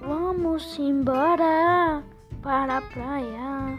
Vamos embora para a praia.